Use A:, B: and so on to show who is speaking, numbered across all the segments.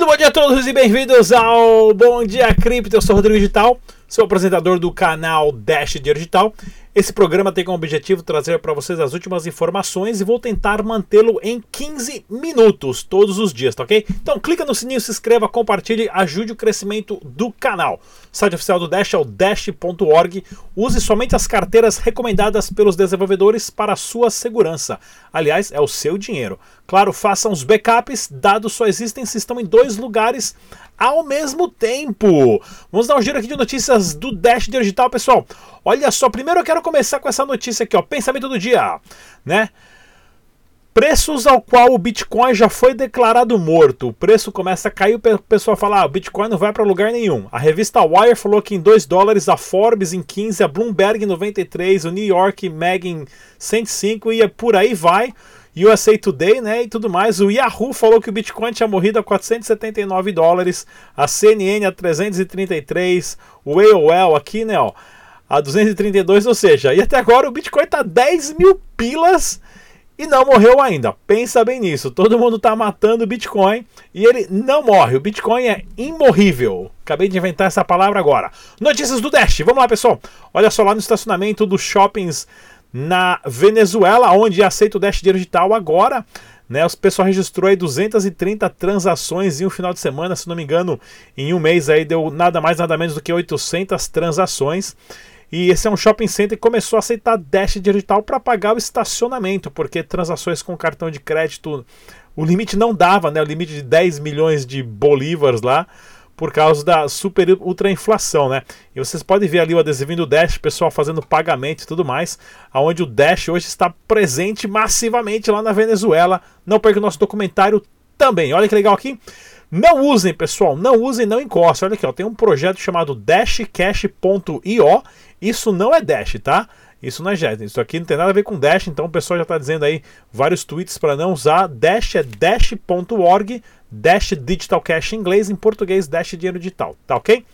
A: Muito bom dia a todos e bem-vindos ao Bom Dia Cripto. Eu sou o Rodrigo Digital, sou apresentador do canal Dash Digital. Esse programa tem como objetivo trazer para vocês as últimas informações e vou tentar mantê-lo em 15 minutos todos os dias, tá ok? Então clica no sininho, se inscreva, compartilhe, ajude o crescimento do canal. O site oficial do Dash é o dash.org. Use somente as carteiras recomendadas pelos desenvolvedores para sua segurança. Aliás, é o seu dinheiro. Claro, façam os backups, dados só existem se estão em dois lugares ao mesmo tempo. Vamos dar um giro aqui de notícias do Dash Digital, pessoal. Olha só, primeiro eu quero começar com essa notícia aqui, ó, pensamento do dia, né? Preços ao qual o Bitcoin já foi declarado morto. O preço começa a cair, o pessoal fala: ah, o Bitcoin não vai para lugar nenhum. A revista Wire falou que em 2 dólares, a Forbes em 15, a Bloomberg em 93, o New York Mag em 105 e por aí vai. USA Today, né, e tudo mais. O Yahoo falou que o Bitcoin tinha morrido a 479 dólares, a CNN a 333, o AOL aqui, né, ó, a 232, ou seja, e até agora o Bitcoin tá 10 mil pilas e não morreu ainda. Pensa bem nisso. Todo mundo tá matando o Bitcoin e ele não morre. O Bitcoin é imorrível. Acabei de inventar essa palavra agora. Notícias do Dash. Vamos lá, pessoal. Olha só lá no estacionamento dos shoppings na Venezuela, onde aceita o Dash Digital agora. Né, o pessoal registrou aí 230 transações em um final de semana, se não me engano, em um mês aí deu nada mais nada menos do que 800 transações. E esse é um shopping center que começou a aceitar Dash Digital para pagar o estacionamento, porque transações com cartão de crédito, o limite não dava, né? O limite de 10 milhões de bolívares lá por causa da super ultra inflação, né? E vocês podem ver ali o adesivinho do Dash, pessoal fazendo pagamento e tudo mais, aonde o Dash hoje está presente massivamente lá na Venezuela. Não perca o nosso documentário também. Olha que legal aqui. Não usem, pessoal, não usem, não encostem. Olha aqui, ó, tem um projeto chamado dashcash.io. Isso não é Dash, tá? Isso não é Jet. Isso aqui não tem nada a ver com Dash, então o pessoal já está dizendo aí vários tweets para não usar. Dash é dash.org, Dash Digital Cash em inglês, em português Dash Dinheiro Digital, tá ok?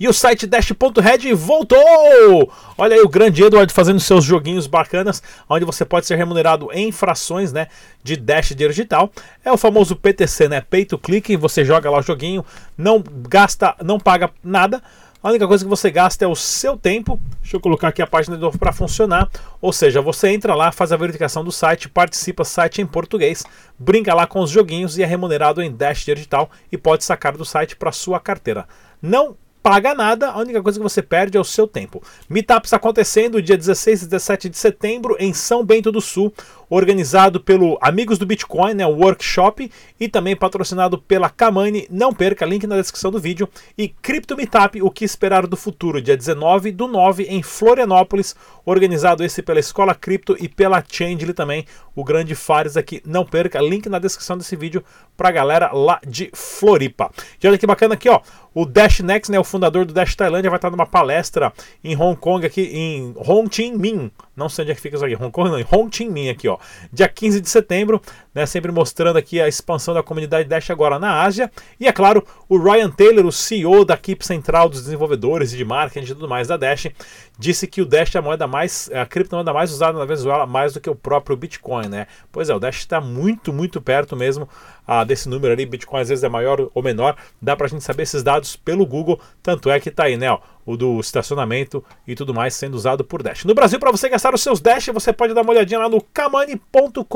A: E o site Dash.red voltou! Olha aí o grande Edward fazendo seus joguinhos bacanas, onde você pode ser remunerado em frações né, de Dash Dinheiro Digital. É o famoso PTC, né? Pay to Click, você joga lá o joguinho, não gasta, não paga nada a única coisa que você gasta é o seu tempo. Deixa eu colocar aqui a página de novo para funcionar. Ou seja, você entra lá, faz a verificação do site, participa site em português, brinca lá com os joguinhos e é remunerado em Dash Digital e pode sacar do site para sua carteira. Não paga nada, a única coisa que você perde é o seu tempo. Meetup está acontecendo dia 16 e 17 de setembro em São Bento do Sul, organizado pelo Amigos do Bitcoin, né, o workshop, e também patrocinado pela Kamani. Não perca, link na descrição do vídeo. E Crypto Meetup, o que esperar do futuro, dia 19 do 9 em Florianópolis, organizado esse pela Escola Cripto e pela Changely também, o grande Fares aqui. Não perca, link na descrição desse vídeo para a galera lá de Floripa. E olha que bacana aqui, ó. O Dash Next, né, o fundador do Dash Tailândia, vai estar numa palestra em Hong Kong, aqui em Ho Chi Minh. Não sei onde é que fica isso aqui, Hong Kong não, em Ho Chi Minh aqui, ó. Dia 15 de setembro, né, sempre mostrando aqui a expansão da comunidade Dash agora na Ásia. E é claro, o Ryan Taylor, o CEO da equipe central dos desenvolvedores e de marketing e tudo mais da Dash, disse que o Dash é a moeda mais, a criptomoeda mais usada na Venezuela, mais do que o próprio Bitcoin, né? Pois é, o Dash está muito, muito perto mesmo ah, desse número ali. Bitcoin às vezes é maior ou menor, dá para a gente saber esses dados pelo Google, tanto é que está aí, né? Ó, o do estacionamento e tudo mais sendo usado por Dash. No Brasil, para você gastar os seus Dash, você pode dar uma olhadinha lá no kamani.com.br.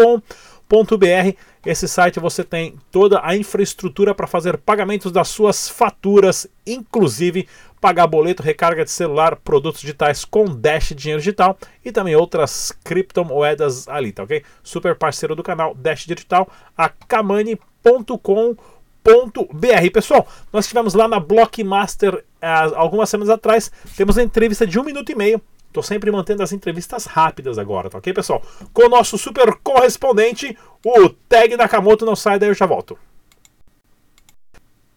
A: Esse site você tem toda a infraestrutura para fazer pagamentos das suas faturas, inclusive pagar boleto, recarga de celular, produtos digitais com Dash Dinheiro Digital e também outras criptomoedas ali, tá ok? Super parceiro do canal Dash Digital, a kamani.com.br. Pessoal, nós estivemos lá na Blockmaster algumas semanas atrás, temos uma entrevista de um minuto e meio Estou sempre mantendo as entrevistas rápidas agora, tá ok, pessoal? Com o nosso super correspondente, o Tag Nakamoto. Não sai daí, eu já volto.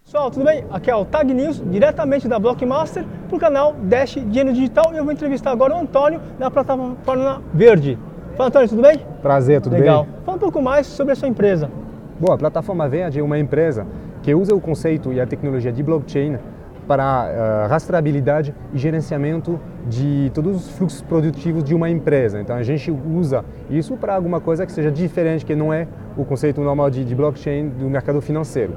B: Pessoal, tudo bem? Aqui é o Tag News, diretamente da Blockmaster, para o canal Dash Dinheiro Digital. E eu vou entrevistar agora o Antônio, da plataforma Verde. Fala, Antônio, tudo bem?
C: Prazer, tudo
B: Legal.
C: bem?
B: Fala um pouco mais sobre a sua empresa.
C: Bom, a plataforma Verde é uma empresa que usa o conceito e a tecnologia de blockchain para uh, rastreabilidade e gerenciamento de todos os fluxos produtivos de uma empresa. Então a gente usa isso para alguma coisa que seja diferente, que não é o conceito normal de, de blockchain do mercado financeiro.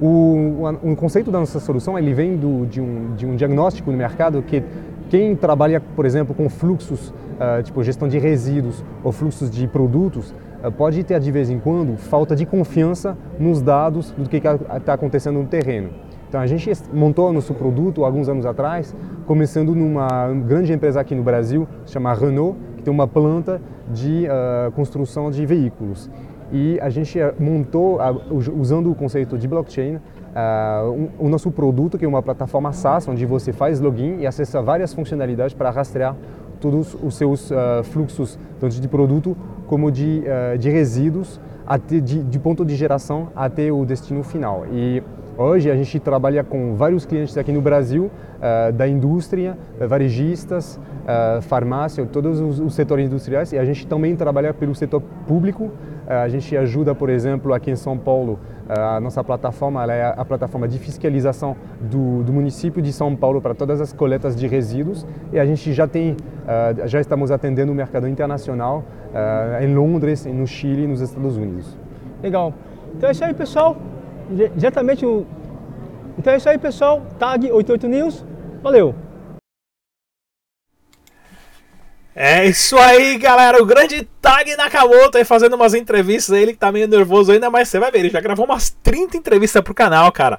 C: o, o, conceito da nossa solução ele vem do, de, um, de um diagnóstico no mercado que quem trabalha, por exemplo, com fluxos, uh, tipo gestão de resíduos ou fluxos de produtos, uh, pode ter de vez em quando falta de confiança nos dados do que está acontecendo no terreno. Então a gente montou nosso produto alguns anos atrás, começando numa grande empresa aqui no Brasil, chama Renault, que tem uma planta de uh, construção de veículos. E a gente montou, usando o conceito de blockchain, um, o nosso produto, que é uma plataforma SaaS, onde você faz login e acessa várias funcionalidades para rastrear todos os seus uh, fluxos, tanto de produto como de, uh, de resíduos, até de, de ponto de geração até o destino final. E Hoje a gente trabalha com vários clientes aqui no Brasil, uh, da indústria, uh, varejistas, uh, farmácia, todos os, setores industriais e a gente também trabalha pelo setor público. a gente ajuda, por exemplo, aqui em São Paulo, a nossa plataforma é a plataforma de fiscalização do, do município de São Paulo para todas as coletas de resíduos e a gente já tem, já estamos atendendo o mercado internacional em Londres, no Chile nos Estados Unidos.
B: Legal. Então é isso aí, pessoal diretamente o. Então é isso aí, pessoal. Tag 88 News. Valeu!
A: É isso aí, galera. O grande Tag Nakamoto aí fazendo umas entrevistas. Ele que tá meio nervoso ainda, mas você vai ver. Ele já gravou umas 30 entrevistas pro canal, cara.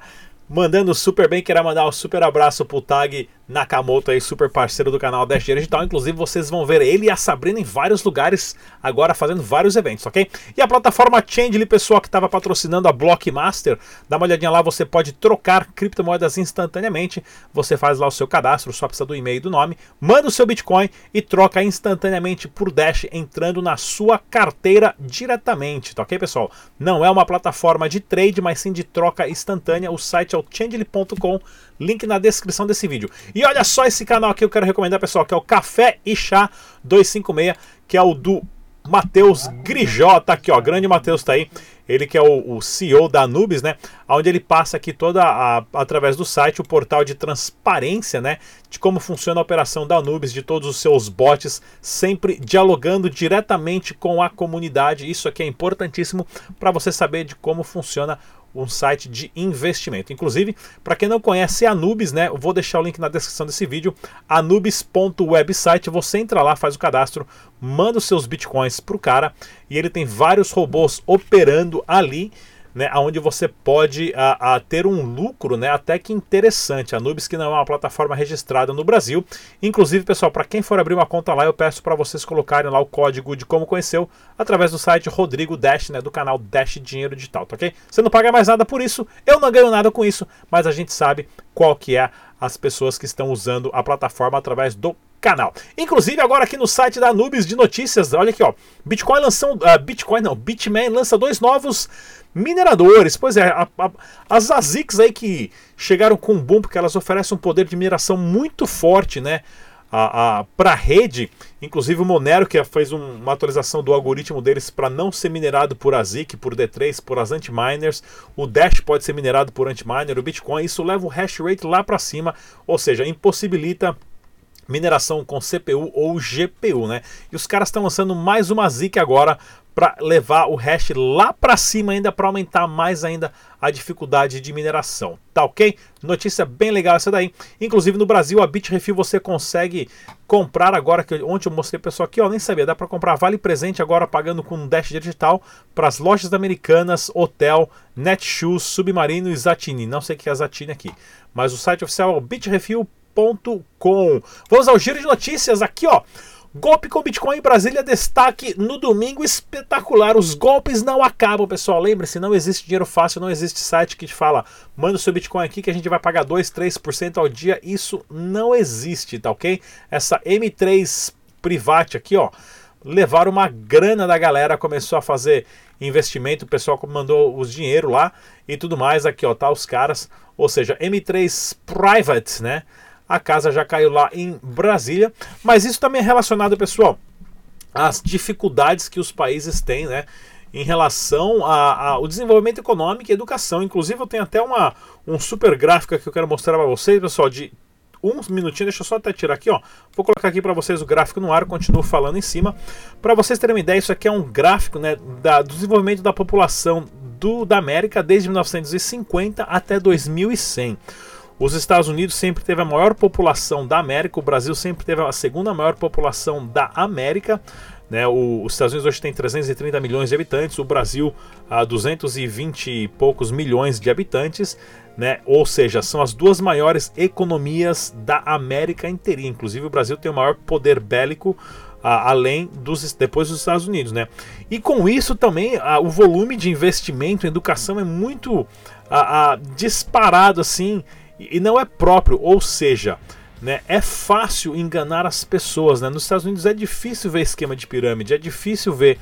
A: Mandando super bem. Queria mandar um super abraço pro Tag Nakamoto aí, super parceiro do canal Dash Digital. Inclusive, vocês vão ver ele e a Sabrina em vários lugares agora fazendo vários eventos, ok? E a plataforma Changely, pessoal que estava patrocinando a Blockmaster, dá uma olhadinha lá, você pode trocar criptomoedas instantaneamente. Você faz lá o seu cadastro, só precisa do e-mail e do nome, manda o seu Bitcoin e troca instantaneamente por Dash entrando na sua carteira diretamente, tá ok, pessoal? Não é uma plataforma de trade, mas sim de troca instantânea. O site é o changely.com link na descrição desse vídeo. E olha só esse canal aqui eu quero recomendar, pessoal, que é o Café e Chá 256, que é o do Matheus Grijó, tá aqui, ó, grande Matheus tá aí. Ele que é o, o, CEO da Anubis, né? Onde ele passa aqui toda a, através do site o portal de transparência, né? De como funciona a operação da Anubis, de todos os seus bots, sempre dialogando diretamente com a comunidade. Isso aqui é importantíssimo para você saber de como funciona um site de investimento. Inclusive, para quem não conhece a Anubis, né, vou deixar o link na descrição desse vídeo, anubis.website, você entra lá, faz o cadastro, manda os seus bitcoins pro cara e ele tem vários robôs operando ali né, onde você pode a, a, ter um lucro né, até que interessante. A Nubis que não é uma plataforma registrada no Brasil. Inclusive, pessoal, para quem for abrir uma conta lá, eu peço para vocês colocarem lá o código de como conheceu através do site Rodrigo Dash, né, do canal Dash Dinheiro Digital, tá ok? Você não paga mais nada por isso, eu não ganho nada com isso, mas a gente sabe qual que é as pessoas que estão usando a plataforma através do canal. Inclusive, agora aqui no site da Nubis de notícias, olha aqui, ó. Bitcoin lançou. Uh, Bitcoin não, Bitmain lança dois novos mineradores. Pois é, a, a, as ASICs aí que chegaram com um boom, porque elas oferecem um poder de mineração muito forte, né? Para a rede, inclusive o Monero, que fez um, uma atualização do algoritmo deles para não ser minerado por ASIC, por D3, por as anti-miners. O Dash pode ser minerado por anti-miner, o Bitcoin. Isso leva o hash rate lá para cima, ou seja, impossibilita mineração com CPU ou GPU, né? E os caras estão lançando mais uma ZIC agora para levar o hash lá para cima ainda para aumentar mais ainda a dificuldade de mineração. Tá ok? Notícia bem legal essa daí. Inclusive no Brasil a Bitrefill você consegue comprar agora que ontem eu mostrei pessoal aqui, ó, nem sabia, dá para comprar vale presente agora pagando com um Dash digital para as lojas americanas, hotel, Netshoes, Submarino e Zatini. Não sei o que é Zatini aqui, mas o site oficial é o Vamos ao giro de notícias aqui, ó. Golpe com Bitcoin em Brasília, destaque no domingo espetacular. Os golpes não acabam, pessoal. Lembre-se, não existe dinheiro fácil, não existe site que te fala, manda o seu Bitcoin aqui que a gente vai pagar 2, 3% ao dia. Isso não existe, tá ok? Essa M3 Private aqui, ó, levaram uma grana da galera, começou a fazer investimento, o pessoal mandou os dinheiro lá e tudo mais. Aqui, ó, tá os caras, ou seja, M3 Private, né? A casa já caiu lá em Brasília. Mas isso também é relacionado, pessoal, às dificuldades que os países têm, né? Em relação ao desenvolvimento econômico e educação. Inclusive, eu tenho até uma, um super gráfico que eu quero mostrar para vocês, pessoal, de um minutinho, deixa eu só até tirar aqui, ó. Vou colocar aqui para vocês o gráfico no ar, continuo falando em cima. Para vocês terem uma ideia, isso aqui é um gráfico né, da, do desenvolvimento da população do, da América desde 1950 até 2100. Os Estados Unidos sempre teve a maior população da América, o Brasil sempre teve a segunda maior população da América. Né? O, os Estados Unidos hoje tem 330 milhões de habitantes, o Brasil a 220 e poucos milhões de habitantes. Né? Ou seja, são as duas maiores economias da América inteira. Inclusive o Brasil tem o maior poder bélico além dos depois dos Estados Unidos, né? E com isso também o volume de investimento em educação é muito disparado assim e não é próprio, ou seja, né, é fácil enganar as pessoas. Né? Nos Estados Unidos é difícil ver esquema de pirâmide, é difícil ver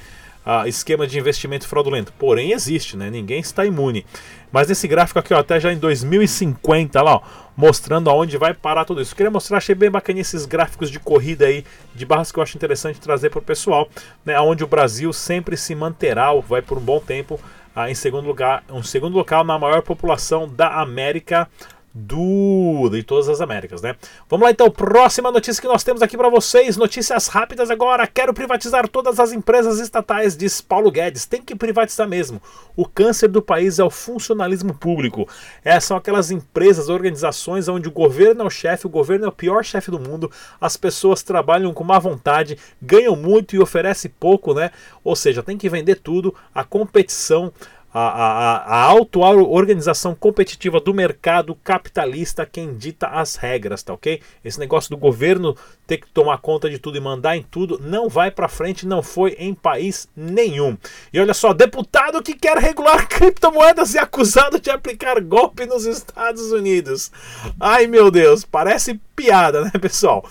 A: uh, esquema de investimento fraudulento. Porém, existe, né? ninguém está imune. Mas nesse gráfico aqui, ó, até já em 2050, lá, ó, mostrando aonde vai parar tudo isso. Queria mostrar, achei bem bacana esses gráficos de corrida aí, de barras que eu acho interessante trazer para o pessoal, né, onde o Brasil sempre se manterá, vai por um bom tempo, ah, em segundo lugar, um segundo local na maior população da América do de todas as Américas, né? Vamos lá então, próxima notícia que nós temos aqui para vocês, notícias rápidas agora. Quero privatizar todas as empresas estatais, diz Paulo Guedes. Tem que privatizar mesmo. O câncer do país é o funcionalismo público. Essas são aquelas empresas, organizações onde o governo é o chefe, o governo é o pior chefe do mundo. As pessoas trabalham com má vontade, ganham muito e oferecem pouco, né? Ou seja, tem que vender tudo. A competição a, a, a auto-organização competitiva do mercado capitalista quem dita as regras, tá ok? Esse negócio do governo ter que tomar conta de tudo e mandar em tudo não vai para frente, não foi em país nenhum. E olha só, deputado que quer regular criptomoedas e acusado de aplicar golpe nos Estados Unidos. Ai meu Deus, parece piada, né, pessoal?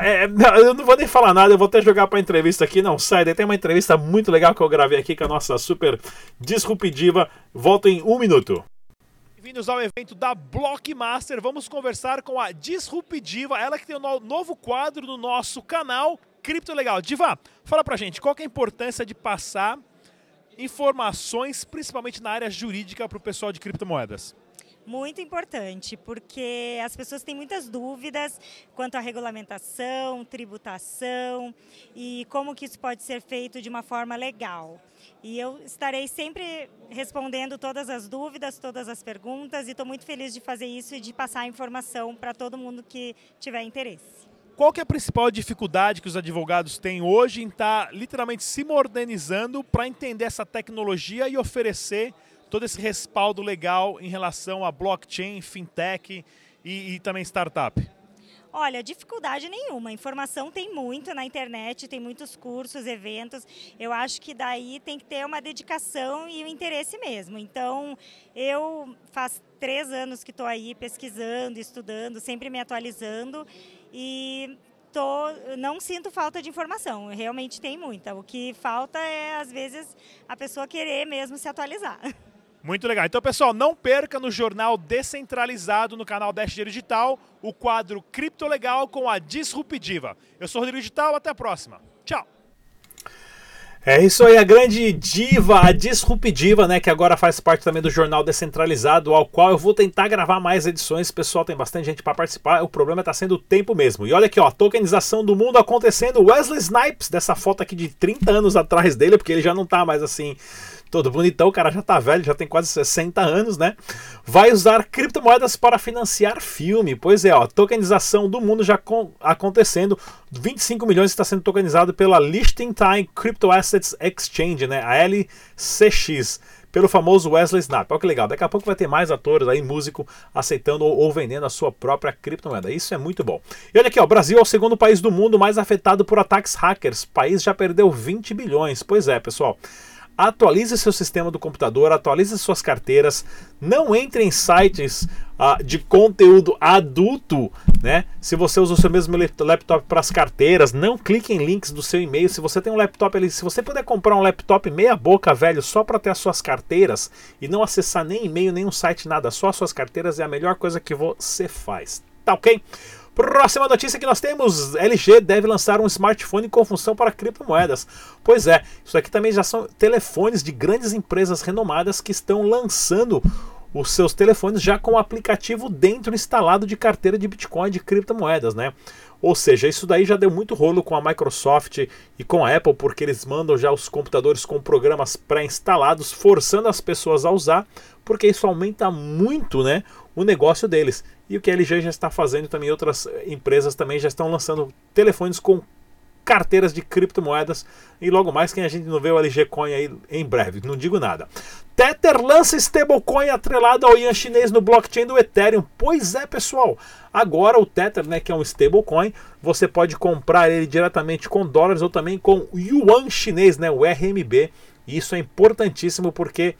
A: É, eu não vou nem falar nada, eu vou até jogar para entrevista aqui. Não, sai, daí tem uma entrevista muito legal que eu gravei aqui com a nossa super disruptiva. Volto em um minuto. Bem-vindos ao evento da Blockmaster. Vamos conversar com a Disruptiva, ela que tem um novo quadro no nosso canal Cripto Legal. Diva, fala pra gente, qual é a importância de passar informações, principalmente na área jurídica, para o pessoal de criptomoedas?
D: Muito importante, porque as pessoas têm muitas dúvidas quanto à regulamentação, tributação e como que isso pode ser feito de uma forma legal. E eu estarei sempre respondendo todas as dúvidas, todas as perguntas e estou muito feliz de fazer isso e de passar a informação para todo mundo que tiver interesse.
A: Qual que é a principal dificuldade que os advogados têm hoje em estar tá, literalmente se modernizando para entender essa tecnologia e oferecer todo esse respaldo legal em relação a blockchain, fintech e, e também startup?
D: Olha, dificuldade nenhuma. Informação tem muito na internet, tem muitos cursos, eventos. Eu acho que daí tem que ter uma dedicação e um interesse mesmo. Então, eu faz três anos que estou aí pesquisando, estudando, sempre me atualizando e tô, não sinto falta de informação. Realmente tem muita. O que falta é, às vezes, a pessoa querer mesmo se atualizar.
A: Muito legal. Então, pessoal, não perca no jornal descentralizado no canal Dash Digital o quadro Cripto Legal com a Disruptiva. Eu sou Rodrigo Digital, até a próxima. Tchau. É isso aí, a grande diva, a disruptiva, né? Que agora faz parte também do jornal descentralizado, ao qual eu vou tentar gravar mais edições. Pessoal, tem bastante gente para participar. O problema está sendo o tempo mesmo. E olha aqui, ó, tokenização do mundo acontecendo. Wesley Snipes, dessa foto aqui de 30 anos atrás dele, porque ele já não tá mais assim todo bonitão, o cara já tá velho, já tem quase 60 anos, né? Vai usar criptomoedas para financiar filme. Pois é, ó, tokenização do mundo já acontecendo. 25 milhões está sendo tokenizado pela Liechtenstein Crypto Assets Exchange, né? A LCX pelo famoso Wesley Snap. Olha que legal, daqui a pouco vai ter mais atores aí, músico, aceitando ou, ou, vendendo a sua própria criptomoeda. Isso é muito bom. E olha aqui, ó, o Brasil é o segundo país do mundo mais afetado por ataques hackers. O país já perdeu 20 bilhões. Pois é, pessoal atualize seu sistema do computador, atualize suas carteiras, não entre em sites uh, de conteúdo adulto, né? Se você usa o seu mesmo laptop para as carteiras, não clique em links do seu e-mail. Se você tem um laptop ali, se você puder comprar um laptop meia boca, velho, só para ter as suas carteiras e não acessar nem e-mail, nem um site, nada, só as suas carteiras é a melhor coisa que você faz. Tá ok? Próxima notícia que nós temos: LG deve lançar um smartphone com função para criptomoedas. Pois é, isso aqui também já são telefones de grandes empresas renomadas que estão lançando os seus telefones já com o aplicativo dentro instalado de carteira de Bitcoin de criptomoedas, né? Ou seja, isso daí já deu muito rolo com a Microsoft e com a Apple, porque eles mandam já os computadores com programas pré-instalados, forçando as pessoas a usar, porque isso aumenta muito né, o negócio deles. E o que a LG já está fazendo também, outras empresas também já estão lançando telefones com carteiras de criptomoedas e logo mais quem a gente não vê o LG Coin aí em breve, não digo nada. Tether lança stablecoin atrelado ao yuan chinês no blockchain do Ethereum. Pois é, pessoal. Agora o Tether, né, que é um stablecoin, você pode comprar ele diretamente com dólares ou também com yuan chinês, né, o RMB. E isso é importantíssimo porque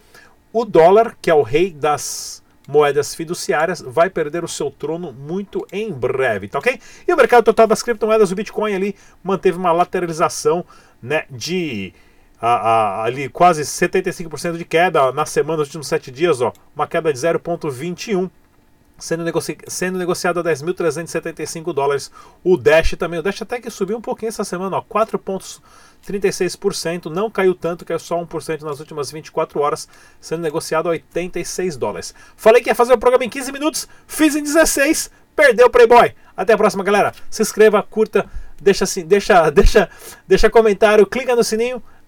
A: o dólar, que é o rei das moedas fiduciárias vai perder o seu trono muito em breve, tá ok? E o mercado total das criptomoedas, o Bitcoin ali manteve uma lateralização né, de a, a, ali quase 75% de queda na semana, nos últimos 7 dias, ó, uma queda de 0,21 sendo, negoci sendo negociado a 10.375 dólares. O Dash também, o Dash até que subiu um pouquinho essa semana, ó, 4,36%, não caiu tanto, caiu só 1% nas últimas 24 horas, sendo negociado a 86 dólares. Falei que ia fazer o programa em 15 minutos, fiz em 16, perdeu o Playboy. Até a próxima, galera. Se inscreva, curta, deixa assim, deixa, deixa, deixa comentário, clica no sininho